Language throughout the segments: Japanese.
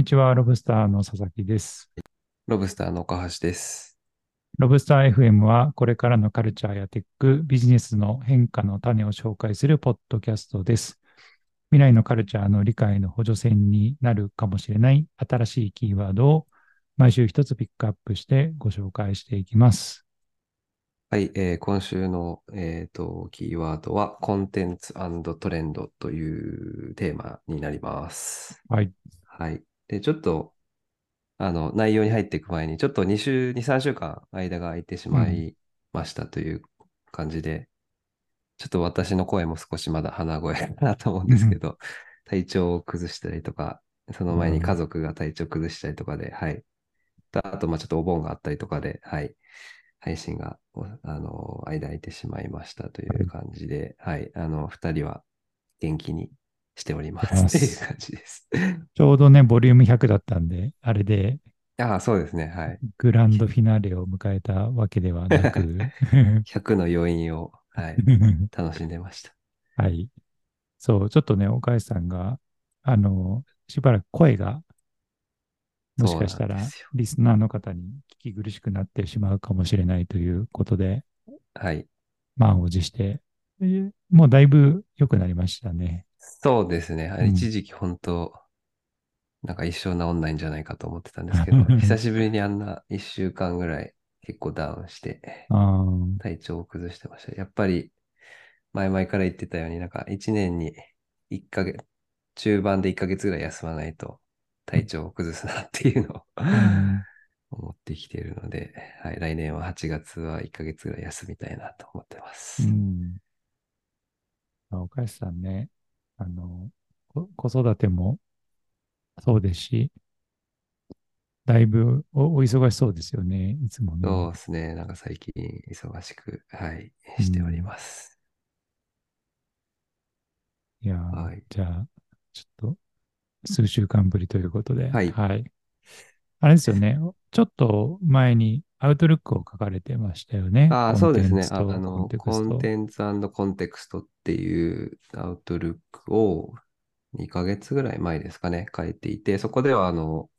こんにちは、ロブスターの佐々木です。ロブスターの岡橋です。ロブスター FM は、これからのカルチャーやテック、ビジネスの変化の種を紹介するポッドキャストです。未来のカルチャーの理解の補助線になるかもしれない新しいキーワードを毎週一つピックアップしてご紹介していきます。はい、えー今週の、えーと、キーワードは、コンテンツトレンドというテーマになります。はい。はい。で、ちょっと、あの、内容に入っていく前に、ちょっと2週、2、3週間間が空いてしまいましたという感じで、ちょっと私の声も少しまだ鼻声かなと思うんですけど、体調を崩したりとか、その前に家族が体調崩したりとかで、はい。あと、まあちょっとお盆があったりとかで、はい。配信が、おあの、間空いてしまいましたという感じで、はい。あの、二人は元気にしておりますすという感じです。ちょうどね、ボリューム100だったんで、あれでああ、そうですね。はい。グランドフィナーレを迎えたわけではなく、100の余韻を、はい。楽しんでました。はい。そう、ちょっとね、岡井さんが、あの、しばらく声が、もしかしたらリスナーの方に聞き苦しくなってしまうかもしれないということで、はい。満を持して、えーもうだいぶ良くなりましたね。そうですね。うん一時期本当、なんか一生治んないんじゃないかと思ってたんですけど、久しぶりにあんな一週間ぐらい結構ダウンして、あー体調を崩してました。やっぱり、前々から言ってたように、なんか1年に1ヶ月、中盤で1ヶ月ぐらい休まないと体調を崩すなっていうのをうん思ってきているので、はい、来年は8月は1ヶ月ぐらい休みたいなと思ってます。うん。まあ岡井さんね、あの、こ子育てもそうですし、だいぶおお忙しそうですよね、いつもね。そうですね。なんか最近忙しく、はい、しております。いやー、はいじゃあ、ちょっと、数週間ぶりということで、はいあれですよね、ちょっと前にアウトルックを書かれてましたよね。ああ、そうですね。ああコンテンツとコの、コンテンツコンテクストっていうアウトルックを2ヶ月ぐらい前ですかね、書いていて、そこでは、あの、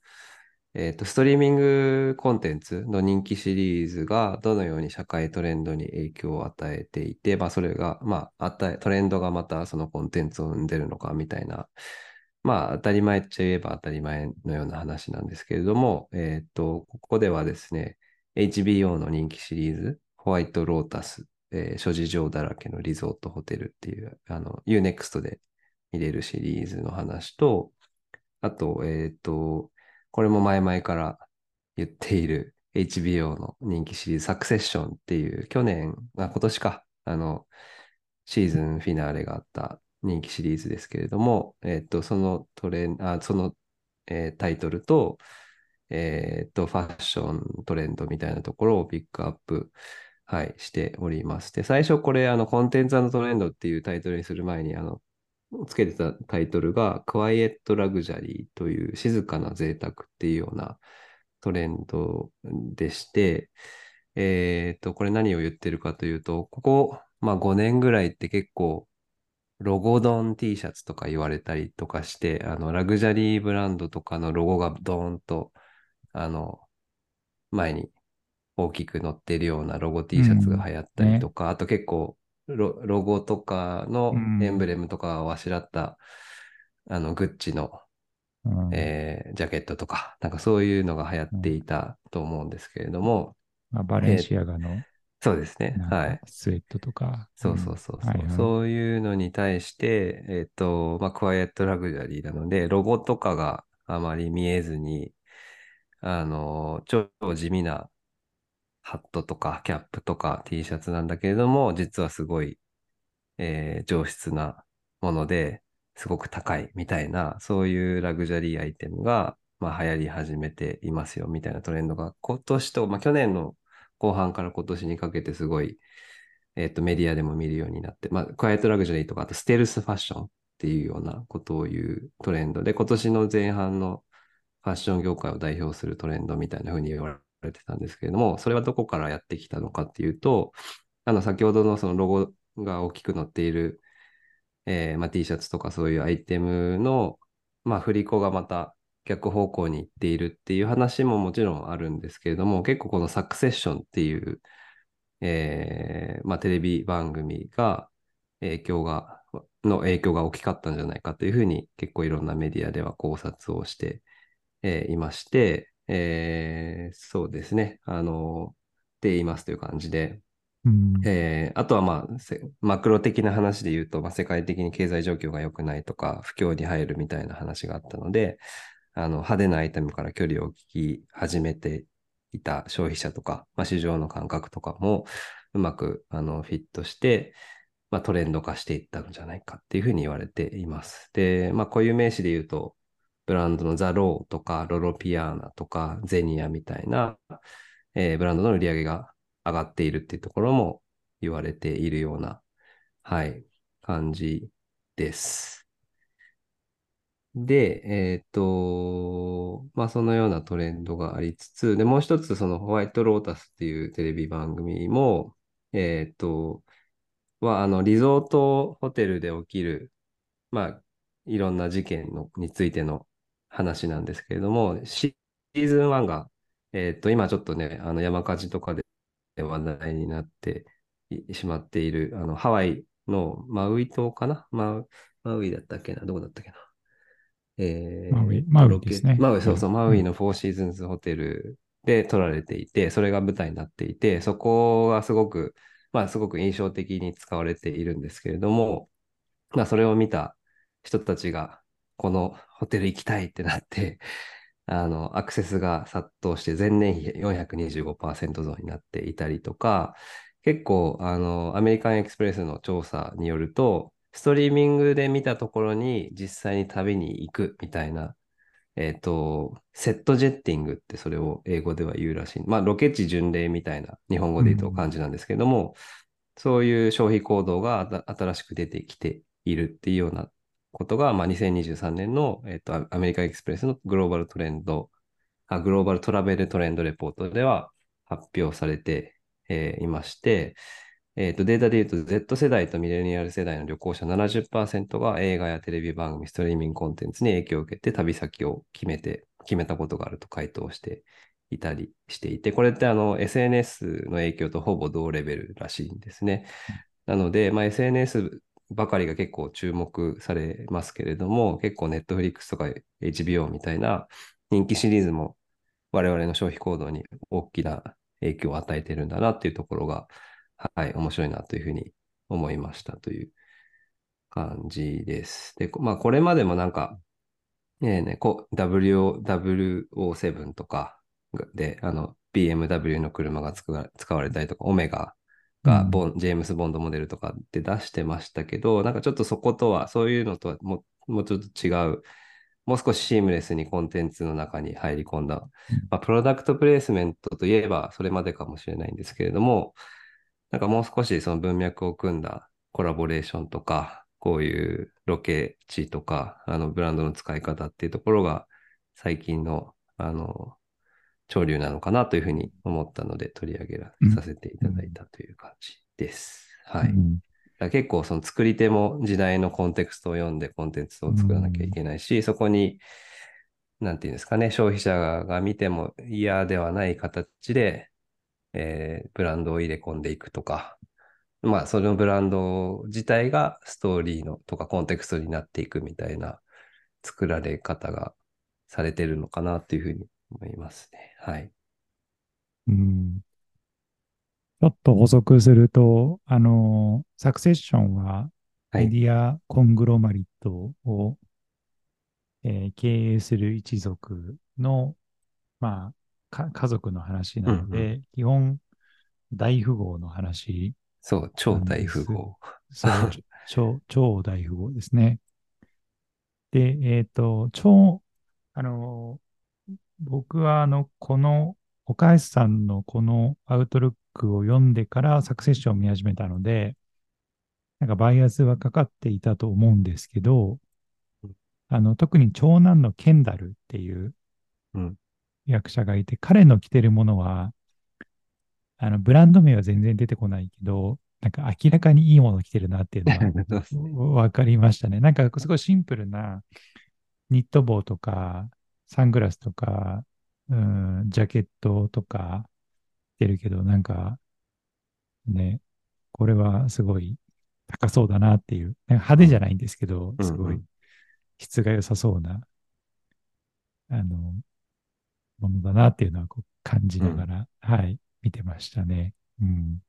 えっと、ストリーミングコンテンツの人気シリーズがどのように社会トレンドに影響を与えていて、まあ、それが、まあ、トレンドがまたそのコンテンツを生んでるのかみたいな、まあ、当たり前っちゃ言えば当たり前のような話なんですけれども、えっと、ここではですね、HBO の人気シリーズ、ホワイトロータス、えー諸事情だらけのリゾートホテルっていう、あの、Unext で見れるシリーズの話と、あと、えっと、これも前々から言っている HBO の人気シリーズ、サクセッションっていう、去年、あ、今年か、あの、シーズンフィナーレがあった人気シリーズですけれども、えっと、そのトレン、あ、その、えータイトルと、えっと、ファッショントレンドみたいなところをピックアップ、はい、しております。で、最初これ、あの、コンテンツトレンドっていうタイトルにする前に、あの、つけてたタイトルが、クワイエットラグジュアリーという静かな贅沢っていうようなトレンドでして、えっと、これ何を言ってるかというと、ここ、まあ5年ぐらいって結構、ロゴドン T シャツとか言われたりとかして、あの、ラグジュアリーブランドとかのロゴがドーンと、あの、前に大きく載ってるようなロゴ T シャツが流行ったりとか、あと結構ロ、ロゴとかのうんエンブレムとかをあしらった、あの、グッチの、うんえージャケットとか、なんかそういうのが流行っていたと思うんですけれども、まあ、バレンシアガのそうですね。はい。スウェットとか。そうそうそうそう、はいはいそういうのに対して、えっ、と、まあ、クワイエットラグジュアリーなので、ロゴとかがあまり見えずに、あの、超地味なハットとかキャップとか T シャツなんだけれども、実はすごい、えー上質なもので、すごく高いみたいな、そういうラグジュアリーアイテムが、まあ、流行り始めていますよみたいなトレンドが、今年と、まあ、去年の後半から今年にかけてすごい、えっと、メディアでも見るようになって、まあ、クワイエットラグジュアリーとか、あとステルスファッションっていうようなことを言うトレンドで、今年の前半のファッション業界を代表するトレンドみたいな風に言われてたんですけれども、それはどこからやってきたのかっていうと、あの、先ほどのそのロゴが大きく載っている、えーまあ、T シャツとかそういうアイテムの、まあ、振り子がまた逆方向に行っているっていう話ももちろんあるんですけれども、結構このサクセッションっていう、えーまあ、テレビ番組が影響が、の影響が大きかったんじゃないかというふうに結構いろんなメディアでは考察をして、えー、いまして、えー、そうですね、あの、って言いますという感じで、うん、えー、あとは、まあ、マクロ的な話で言うと、まあ、世界的に経済状況が良くないとか、不況に入るみたいな話があったので、あの派手なアイテムから距離を聞き始めていた消費者とか、まあ、市場の感覚とかもうまくあのフィットして、まあ、トレンド化していったんじゃないかっていうふうに言われています。で、まあ、固有名詞で言うと、ブランドのザ・ローとか、ロロピアーナとか、ゼニアみたいな、えー、ブランドの売り上げが上がっているっていうところも言われているような、はい、感じです。で、えっ、ー、と、まあそのようなトレンドがありつつ、で、もう一つそのホワイトロータスっていうテレビ番組も、えっ、ー、と、は、あの、リゾートホテルで起きる、まあ、いろんな事件のについての話なんですけれども、シーズン1が、えっ、ー、と、今ちょっとね、あの山火事とかで話題になってしまっている、あの、ハワイのマウイ島かな？マウマウイだったっけな？どこだったっけな？えー、マウイ、マウイですね。マウイ、そうそう、マウイのフォーシーズンズホテルで撮られていて、それが舞台になっていて、そこがすごく、まあ、すごく印象的に使われているんですけれども、まあ、それを見た人たちが、このホテル行きたいってなって、あの、アクセスが殺到して前年比425%増になっていたりとか、結構、あの、アメリカンエクスプレスの調査によると、ストリーミングで見たところに実際に旅に行くみたいな、えっ、ー、と、セットジェッティングってそれを英語では言うらしい。まあ、ロケ地巡礼みたいな日本語で言うと感じなんですけども、うん、そういう消費行動が新しく出てきているっていうようなことが、まあ、2023年の、えっ、ー、と、アメリカエクスプレスのグローバルトレンド、あグローバルトラベルトレンドレポートでは発表されて、えー、いまして、えー、とデータで言うと Z 世代とミレニアル世代の旅行者70%が映画やテレビ番組、ストリーミングコンテンツに影響を受けて旅先を決めて、決めたことがあると回答していたりしていて、これってあの SNS の影響とほぼ同レベルらしいんですね。なので、まあ、SNS ばかりが結構注目されますけれども、結構 Netflix とか HBO みたいな人気シリーズも我々の消費行動に大きな影響を与えてるんだなっていうところが、はい、面白いなというふうに思いましたという感じです。で、まあ、これまでもなんか、ねえね、こ WO7 とかで、あの、BMW の車が使われたりとか、オメガがボン、うん、ジェームス・ボンドモデルとかで出してましたけど、なんかちょっとそことは、そういうのとはももうちょっと違う、もう少しシームレスにコンテンツの中に入り込んだ、まあ、プロダクトプレイスメントといえばそれまでかもしれないんですけれども、なんかもう少しその文脈を組んだコラボレーションとか、こういうロケ地とか、あのブランドの使い方っていうところが最近の、あの、潮流なのかなというふうに思ったので取り上げらさせていただいたという感じです。うん、はい。うん、結構その作り手も時代のコンテクストを読んでコンテンツを作らなきゃいけないし、うん、そこに、なんていうんですかね、消費者が見ても嫌ではない形で、えー、ブランドを入れ込んでいくとか、まあ、そのブランド自体がストーリーのとかコンテクストになっていくみたいな作られ方がされてるのかなというふうに思いますね。はい。うん。ちょっと補足すると、あの、サクセッションはメディアコングロマリットを、えー、経営する一族の、まあ、家族の話なので、うんうん、基本、大富豪の話。そう、超大富豪。そう、超、超大富豪ですね。で、えっ、ー、と、超、あの、僕は、あの、この、岡安さんのこのアウトルックを読んでからサクセッションを見始めたので、なんかバイアスはかかっていたと思うんですけど、あの、特に長男のケンダルっていう、うん、役者がいて、彼の着てるものは、あの、ブランド名は全然出てこないけど、なんか明らかにいいもの着てるなっていうのは 分かりましたね。なんかすごいシンプルなニット帽とか、サングラスとか、うん、ジャケットとか着てるけど、なんか、ね、これはすごい高そうだなっていう、派手じゃないんですけど、うんすごいうん質が良さそうな、あの、ものだなっていうのはこう感じながら、はい、見てましたね。うん。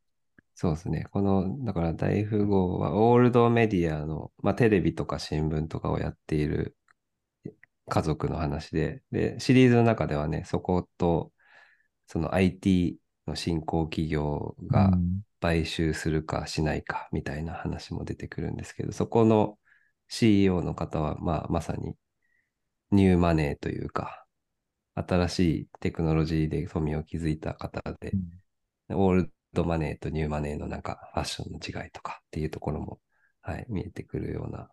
そうですね。この、だから大富豪はオールドメディアの、まあテレビとか新聞とかをやっている家族の話で、で、シリーズの中ではね、そこと、その IT の新興企業がうん。買収するかしないかみたいな話も出てくるんですけど、そこの CEO の方は、まあ、まさにニューマネーというか、新しいテクノロジーで富を築いた方で、オールドマネーとニューマネーのなんかファッションの違いとかっていうところも、はい、見えてくるような、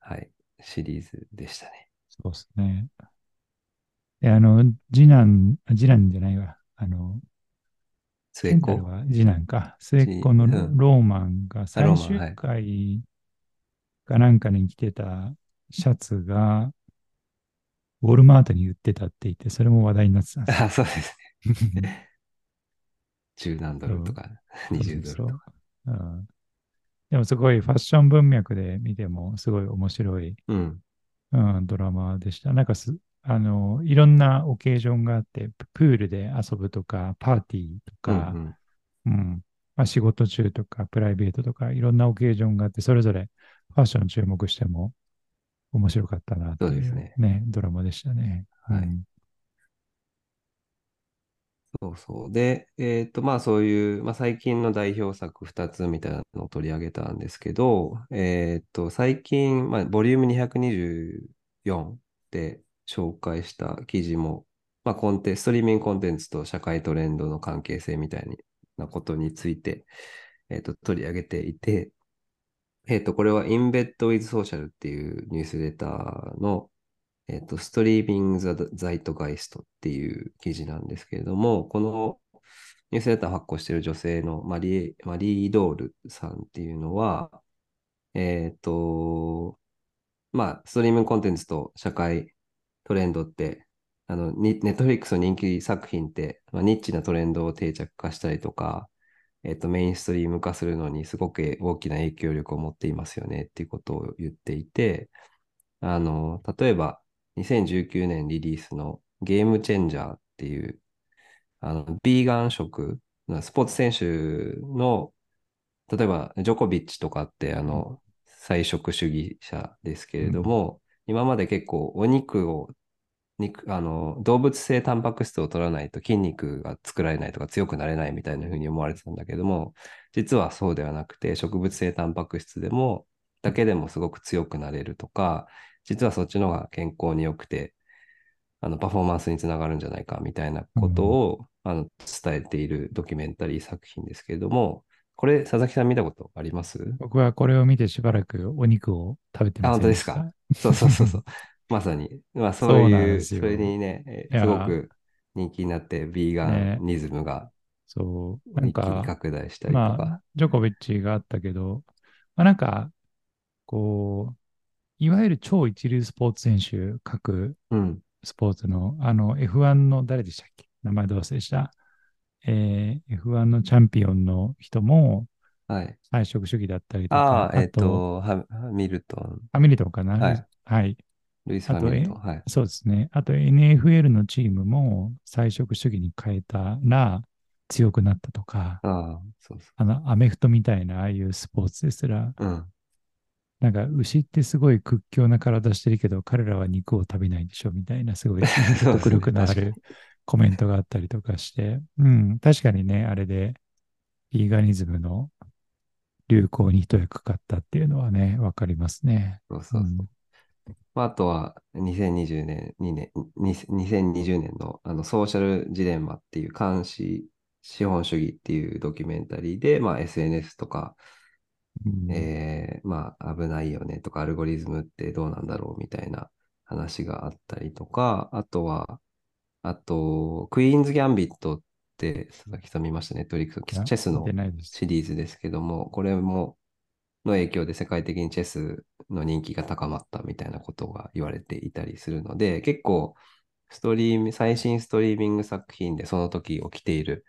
はい、シリーズでしたね。そうですね。で、あの、次男、あ次男じゃないわ。あの、末っ子は次男か。末っ子のうんローマンが最終回かなんかに着てたシャツが、ウォルマートに売ってたって言って、それも話題になってたんですよあ、そうですね。10何ドルとか、20ドルとか。うんでもすごいファッション文脈で見てもすごい面白い、うん。うん、ドラマでした。なんかす、あの、いろんなオケージョンがあって、ププールで遊ぶとか、パーティーとか、うんうん。まあ、仕事中とか、プライベートとか、いろんなオケージョンがあって、それぞれファッション注目しても面白かったなっていうそうですねね、ドラマでしたね。はいうんそうそう。で、えっと、まあそういう、まあ最近の代表作2つみたいなのを取り上げたんですけど、えっと、最近、まあ、ボリューム224で紹介した記事も、まあコンテ、ストリーミングコンテンツと社会トレンドの関係性みたいなことについて、えっと、取り上げていて、えっと、これは Embed with Social っていうニュースレターの、えっと、ストリーミング・ザ・ザイトガイストっていう記事なんですけれども、このニュースレターを発行している女性のマリーマリー・ドールさんっていうのは、えっと、まあ、ストリーミングコンテンツと社会トレンドって、あの、ネットフリックスの人気作品って、まあ、ニッチなトレンドを定着化したりとか、えっと、メインストリーム化するのにすごく大きな影響力を持っていますよねっていうことを言っていて、あの、例えば、2019年リリースのゲームチェンジャーっていう、あの、ビーガン食、スポーツ選手の、例えば、ジョコビッチとかって、あの、菜食主義者ですけれども、今まで結構お肉を、肉、あの、動物性タンパク質を取らないと筋肉が作られないとか強くなれないみたいな風に思われてたんだけども、実はそうではなくて、植物性タンパク質でも、だけでもすごく強くなれるとか、実はそっちの方が健康に良くて、あの、パフォーマンスにつながるんじゃないかみたいなことを、あの、伝えているドキュメンタリー作品ですけれども、これ、佐々木さん見たことあります？僕はこれを見てしばらくお肉を食べてまあ、せん本当ですか？そうそうそうそう。まさに。まあ、そういう、それにね、すごく人気になって、ビーガンニズムがそう、なんか、拡大したりとまあか。、ジョコビッチがあったけど、まあなんか、こう、いわゆる超一流スポーツ選手、各うん。スポーツの、あの、F1 の誰でしたっけ？名前どう忘れした。えー F1 のチャンピオンの人も、はい。菜食主義だったりとか、ああ、えっ、と、ハハミルトン、ハミルトンかな？はい。はい。ルイス・ハミルトン。はい。そうですね。あと NFL のチームも菜食主義に変えたら強くなったとか、ああ、そうそあの、アメフトみたいなああいうスポーツですら、う。うん。なんか牛ってすごい屈強な体してるけど、彼らは肉を食べないでしょみたいな、すごい 迫力のあるコメントがあったりとかして、うん、確かにね、あれで、ビーガニズムの流行に一役買ったっていうのはね、わかりますね。そうそうそう。まあ、あとは、2020年、2年、に2020年のあのソーシャルジレンマっていう監視資本主義っていうドキュメンタリーで、まあ、SNS とか、うんえーまあ、危ないよねとか、アルゴリズムってどうなんだろうみたいな話があったりとか、あとは、あと、クイーンズ・ギャンビットって、佐々木さん見ましたね、ネットリックス、チェスの。シリーズですけども、これも、の影響で世界的にチェスの人気が高まったみたいなことが言われていたりするので、結構、ストリーム、最新ストリーミング作品でその時起きている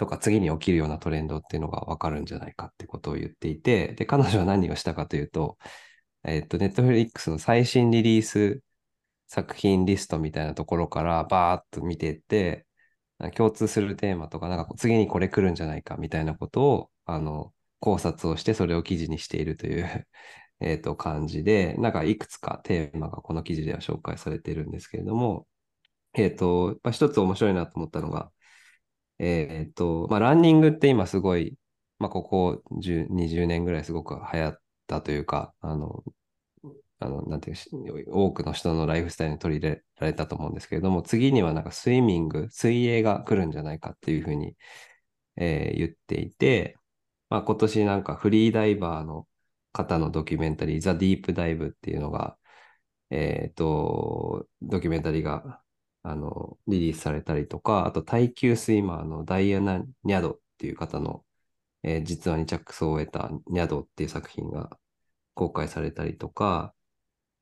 とか、次に起きるようなトレンドっていうのがわかるんじゃないかってことを言っていて、で、彼女は何をしたかというと、えっと、ネットフリックスの最新リリース作品リストみたいなところからバーッと見ていって、共通するテーマとか、なんか次にこれ来るんじゃないかみたいなことを、あの、考察をしてそれを記事にしているという えっと、感じで、なんかいくつかテーマがこの記事では紹介されているんですけれども、えっと、やっぱ一つ面白いなと思ったのが、えっと、まあ、ランニングって今すごい、まあ、ここ10 20年ぐらいすごく流行ったというか、あの、あの、なんていう多くの人のライフスタイルに取り入れられたと思うんですけれども、次にはなんかスイミング、水泳が来るんじゃないかっていうふうに、えー、言っていて、まあ、今年なんかフリーダイバーの方のドキュメンタリー、ザ・ディープダイブっていうのが、えっ、ー、と、ドキュメンタリーが、あの、リリースされたりとか、あと耐久スイマーのダイアナ・ニャドっていう方の、えー、実話に着想を得たニャドっていう作品が公開されたりとか、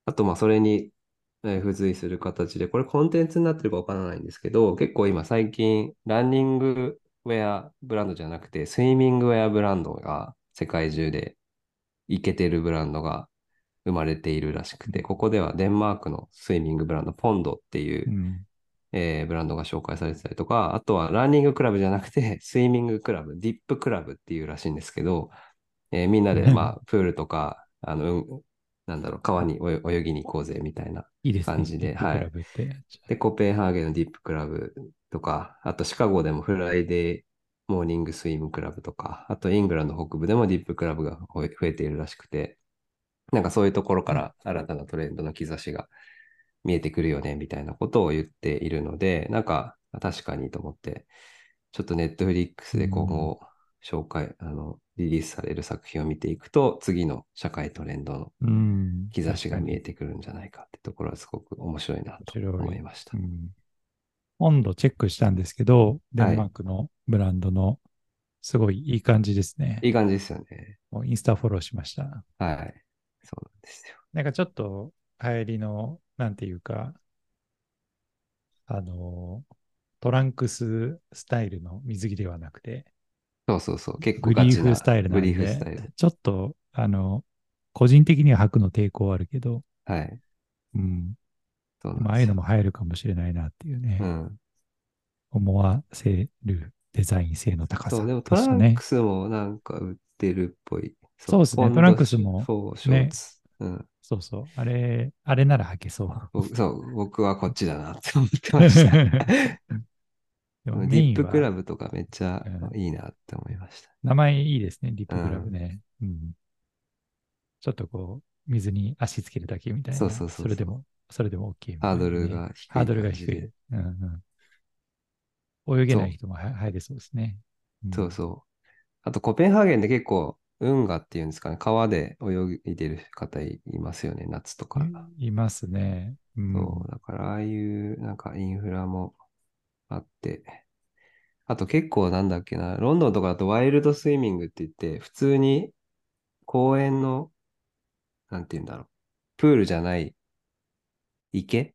あと、ま、それに、え付随する形で、これコンテンツになってるかわからないんですけど、結構今最近、ランニングウェアブランドじゃなくて、スイミングウェアブランドが世界中でイケてるブランドが生まれているらしくて、ここではデンマークのスイミングブランド、ポンドっていう、えー、ブランドが紹介されてたりとか、あとはランニングクラブじゃなくて、スイミングクラブ、ディップクラブっていうらしいんですけど、えー、みんなで、まあ、プールとか、あの、うん、なんだろう、川に泳ぎに行こうぜみたいな感じで、い。いでね、はい。で、コペンハーゲンのディップクラブとか、あとシカゴでもフライデーモーニングスイムクラブとか、あとイングランド北部でもディップクラブが増えているらしくて、なんかそういうところから新たなトレンドの兆しが見えてくるよね、みたいなことを言っているので、なんか確かにと思って、ちょっとネットフリックスで今後紹介、うん、あの、リリースされる作品を見ていくと、次の社会トレンドの兆しが見えてくるんじゃないかってところはすごく面白いなと思いました。うん温度チェックしたんですけど、デンマークのブランドの、すごいいい感じですね。いい感じですよね。もうインスタフォローしました。はい。そうなんですよ。なんかちょっと流行りの、なんていうか、あの、トランクススタイルの水着ではなくて、そうそうそう、結構グリーフスタイルなんで、ちょっと、あの、個人的には履くの抵抗あるけど、はい。うん。そうまあ、ああいうのも入るかもしれないなっていうね。うん。思わせるデザイン性の高さ、ね、そう、でもトランクスもなんか売ってるっぽい。そうですね、トランクスも、ね、うん。そうそう。あれ、あれなら履けそう。そう、僕はこっちだなって思ってました。ディップクラブとかめっちゃいいなって思いました。名前いいですね、ディップクラブね。うん、うん、ちょっとこう、水に足つけるだけみたいな。そうそうそうそれでもそれでも OK、ね、ハードルが低い。ハードルが低い。うんうん、泳げない人も入れそうですね、うん、そうそう。あと、コペンハーゲンで結構、運河っていうんですかね、川で泳いでる方いますよね、夏とか。いますね。うん、そう、だからああいうなんかインフラもあって、あと結構なんだっけな、ロンドンとかだとワイルドスイミングって言って、普通に公園の、なんて言うんだろう、プールじゃない池？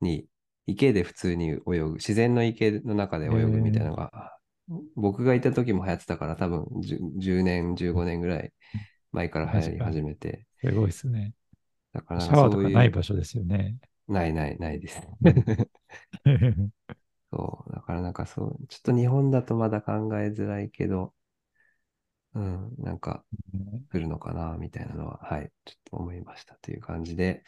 に、池で普通に泳ぐ、自然の池の中で泳ぐみたいなのが、僕がいた時も流行ってたから、多分 10, 10年、15年ぐらい前から流行り始めて。すごいですね。だからシャワーとかない場所ですよね。ないないないです。そう、だからなんかそう、ちょっと日本だとまだ考えづらいけど、うん、なんか来るのかな、みたいなのは、はい、ちょっと思いましたという感じで、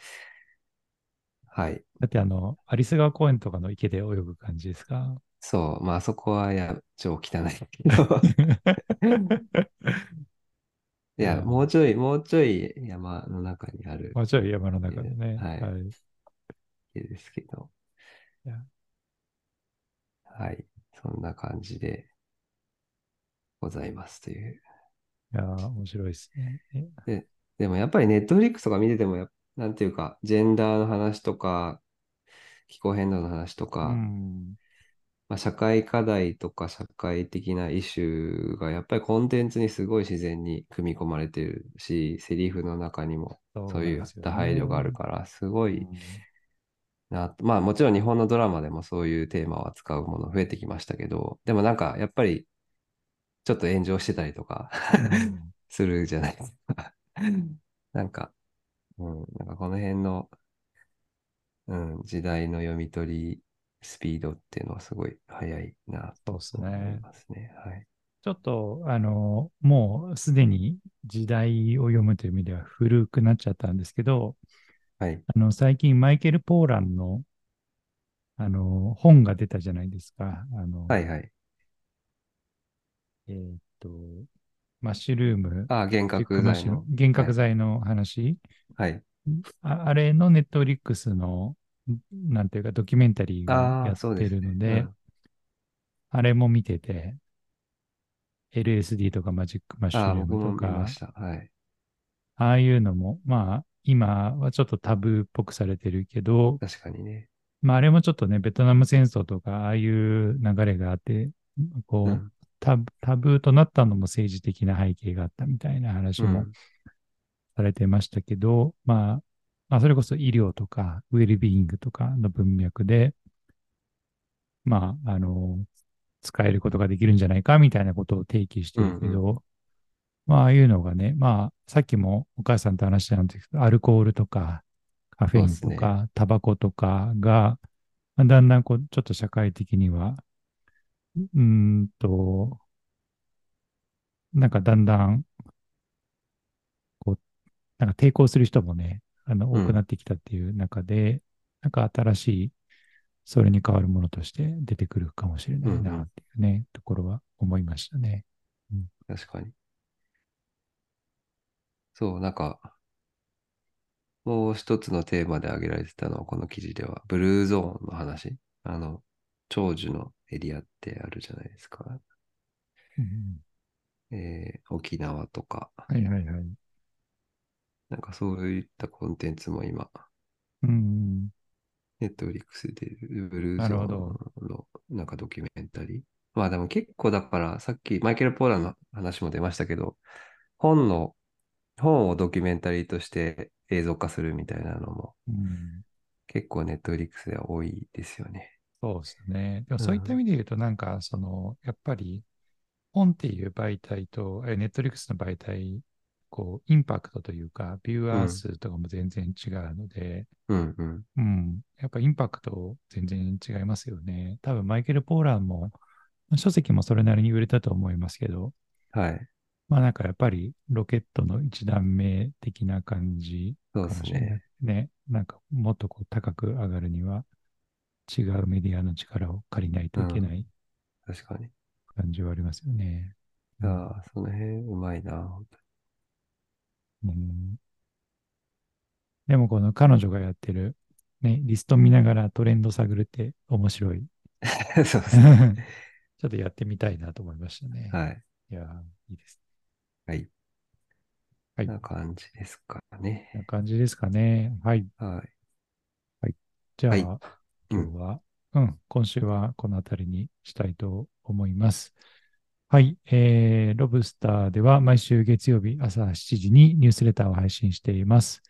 はい。だってあの、アリス川公園とかの池で泳ぐ感じですか？そう。まあ、あそこは、や、超汚いけど。いや、もうちょい、もうちょい山の中にある。もうちょい山の中でね。はい。はい、ですけど。はい。そんな感じでございますという。いや面白いですね。ででもやっぱりネットフリックスとか見ててもや、なんていうか、ジェンダーの話とか、気候変動の話とか、まあ、社会課題とか社会的なイシューがやっぱりコンテンツにすごい自然に組み込まれてるし、セリフの中にもそういっなんですよた配慮があるね。から、すごいうんな。まあもちろん日本のドラマでもそういうテーマを扱うもの増えてきましたけど、でもなんかやっぱりちょっと炎上してたりとかうん するじゃないですか。なんか、うん、なんかこの辺の、うん、時代の読み取りスピードっていうのはすごい速いなそうですと思いね。ますね。はい。ちょっと、あの、もうすでに時代を読むという意味では古くなっちゃったんですけど、はい。あの、最近マイケル・ポーランの、あの、本が出たじゃないですか。あの、はいはい。えーっと、マッシュルーム、あ、幻覚剤の。幻覚剤の話、はい。ああれのネットフリックスの、なんていうか、ドキュメンタリーがああ、やってそうですね。るので、うんあれも見てて、LSD とかマジックマッシああ、ュルームとか、した。はい。ああいうのも、まあ、今はちょっとタブーっぽくされてるけど、確かにね。まあ、あれもちょっとね、ベトナム戦争とか、ああいう流れがあって、こう、うん。タブタブーとなったのも政治的な背景があったみたいな話もうん。されてましたけど、まあ、まあ、それこそ医療とか、ウェルビーイングとかの文脈で、まあ、あの、使えることができるんじゃないかみたいなことを提起してるけうんど、まあ、ああいうのがね、まあ、さっきもお母さんと話したんですけど、アルコールとか、カフェインとか、タバコとかが、まあだんだんこう、ちょっと社会的には、うーんと、なんかだんだん、こう、なんか抵抗する人もね、あの、うん多くなってきたっていう中で、なんか新しい、それに代わるものとして出てくるかもしれないうんうなんっていうね、ところは思いましたね。確かに。そう、なんか、もう一つのテーマで挙げられてたのは、この記事では、ブルーゾーンの話。あの、長寿のエリアってあるじゃないですか。うんえー沖縄とか、はいはいはい。なんかそういったコンテンツも今、うん。ネットフリックスでブルーなゾーンのなんかドキュメンタリー。まあでも結構だから、さっきマイケル・ポーランの話も出ましたけど、本の、本をドキュメンタリーとして映像化するみたいなのもうん結構ネットフリックスでは多いですよね。そうですね。でもそういった意味で言うと、なんか、その、やっぱり、本っていう媒体と、ネットリックスの媒体、こう、インパクトというか、ビューアー数とかも全然違うので、うんうん。うん、やっぱインパクト全然違いますよね。多分、マイケル・ポーランも、まあ書籍もそれなりに売れたと思いますけど、はい。まあなんかやっぱりロケットの一段目的な感じそうですかもしれないね。ね。なんかもっとこう高く上がるには違うメディアの力を借りないといけない確かに。感じはありますよね。いやーその辺うまいな、本うんでもこの彼女がやってる、ね、リスト見ながらトレンド探るって面白い。そうですね。ちょっとやってみたいなと思いましたね。はい。いやー、いいです。はい。はいな感じですかね。な感じですかね。はい。はい。じゃあ、はい今日は、うん、今週はこの辺りにしたいと思います。はい、えー、ロブスターでは毎週月曜日朝7時にニュースレターを配信しています。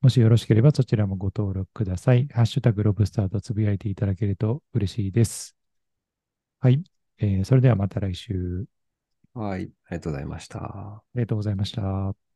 もしよろしければそちらもご登録ください。ハッシュタグロブスターとつぶやいていただけると嬉しいです。はい、えー、それではまた来週。はい。ありがとうございました。ありがとうございました。